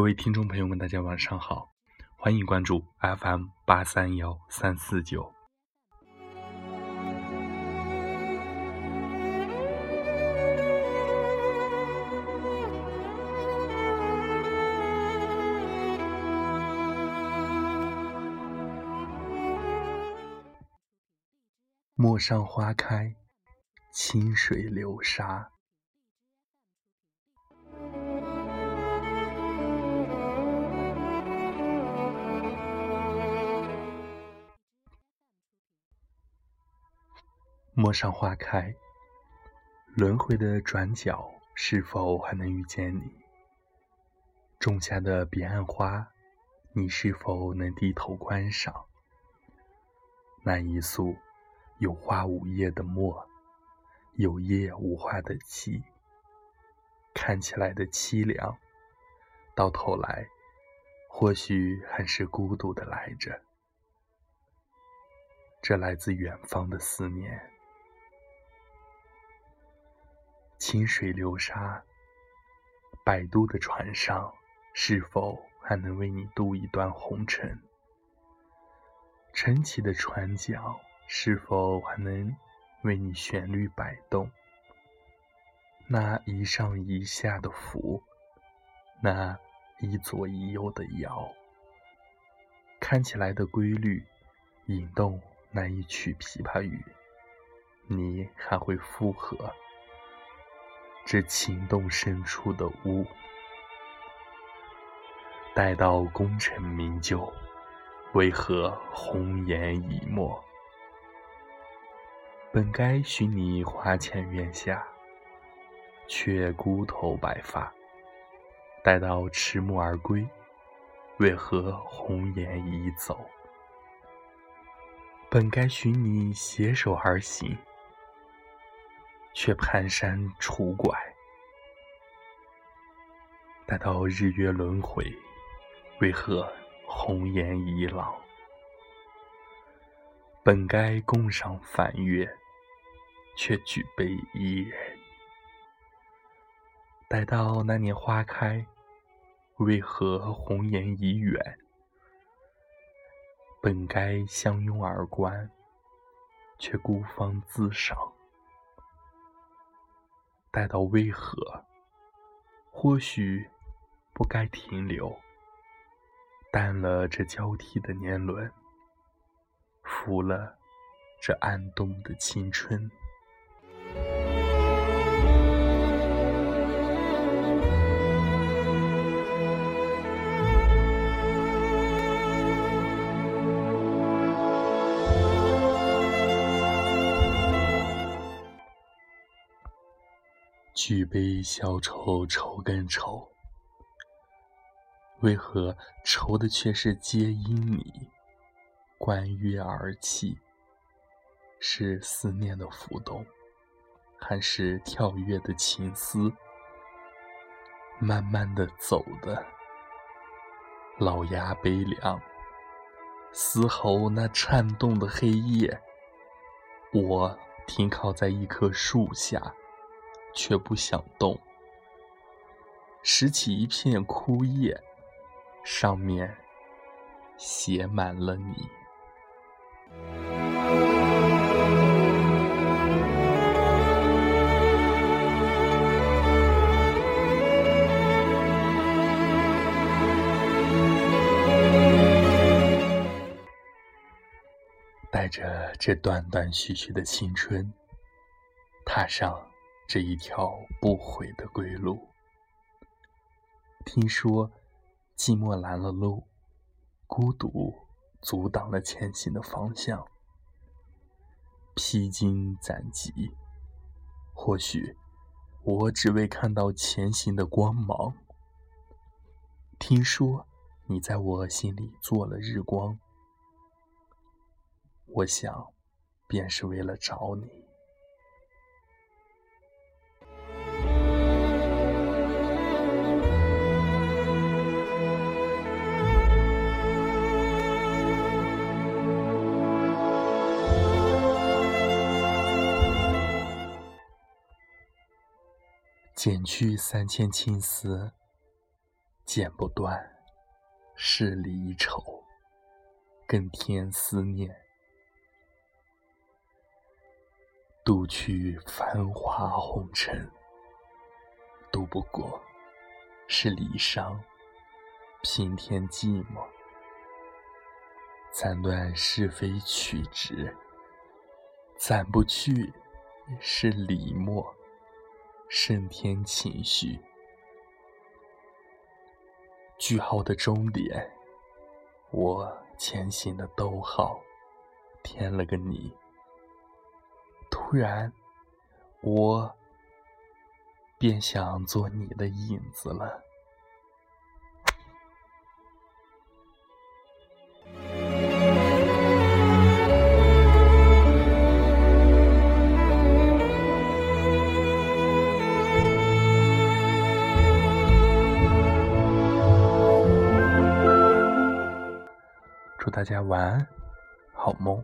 各位听众朋友们，大家晚上好，欢迎关注 FM 八三幺三四九。陌上花开，清水流沙。陌上花开，轮回的转角是否还能遇见你？种下的彼岸花，你是否能低头观赏？那一束有花无叶的墨，有叶无花的漆，看起来的凄凉，到头来或许还是孤独的来着。这来自远方的思念。清水流沙，摆渡的船上，是否还能为你渡一段红尘？撑起的船桨，是否还能为你旋律摆动？那一上一下的浮，那一左一右的摇，看起来的规律，引动那一曲琵琶语，你还会附和？这情动深处的屋，待到功成名就，为何红颜已没？本该许你花前月下，却孤头白发。待到迟暮而归，为何红颜已走？本该许你携手而行。却蹒跚楚拐，待到日月轮回，为何红颜已老？本该共赏繁月，却举杯一人。待到那年花开，为何红颜已远？本该相拥而观，却孤芳自赏。待到微和？或许不该停留。淡了这交替的年轮，浮了这暗动的青春。举杯消愁愁更愁，为何愁的却是皆因你？观月而泣，是思念的浮动，还是跳跃的情思？慢慢的走的，老鸦悲凉，嘶吼那颤动的黑夜。我停靠在一棵树下。却不想动，拾起一片枯叶，上面写满了你。带着这断断续续的青春，踏上。这一条不悔的归路。听说寂寞拦了路，孤独阻挡了前行的方向。披荆斩棘，或许我只为看到前行的光芒。听说你在我心里做了日光，我想，便是为了找你。剪去三千青丝，剪不断，是离愁，更添思念。渡去繁华红尘，渡不过，是离殇，平添寂寞。斩断是非曲直，斩不去，是离墨，升天情绪。句号的终点，我前行的逗号，添了个你。突然，我便想做你的影子了。大家晚安，好梦。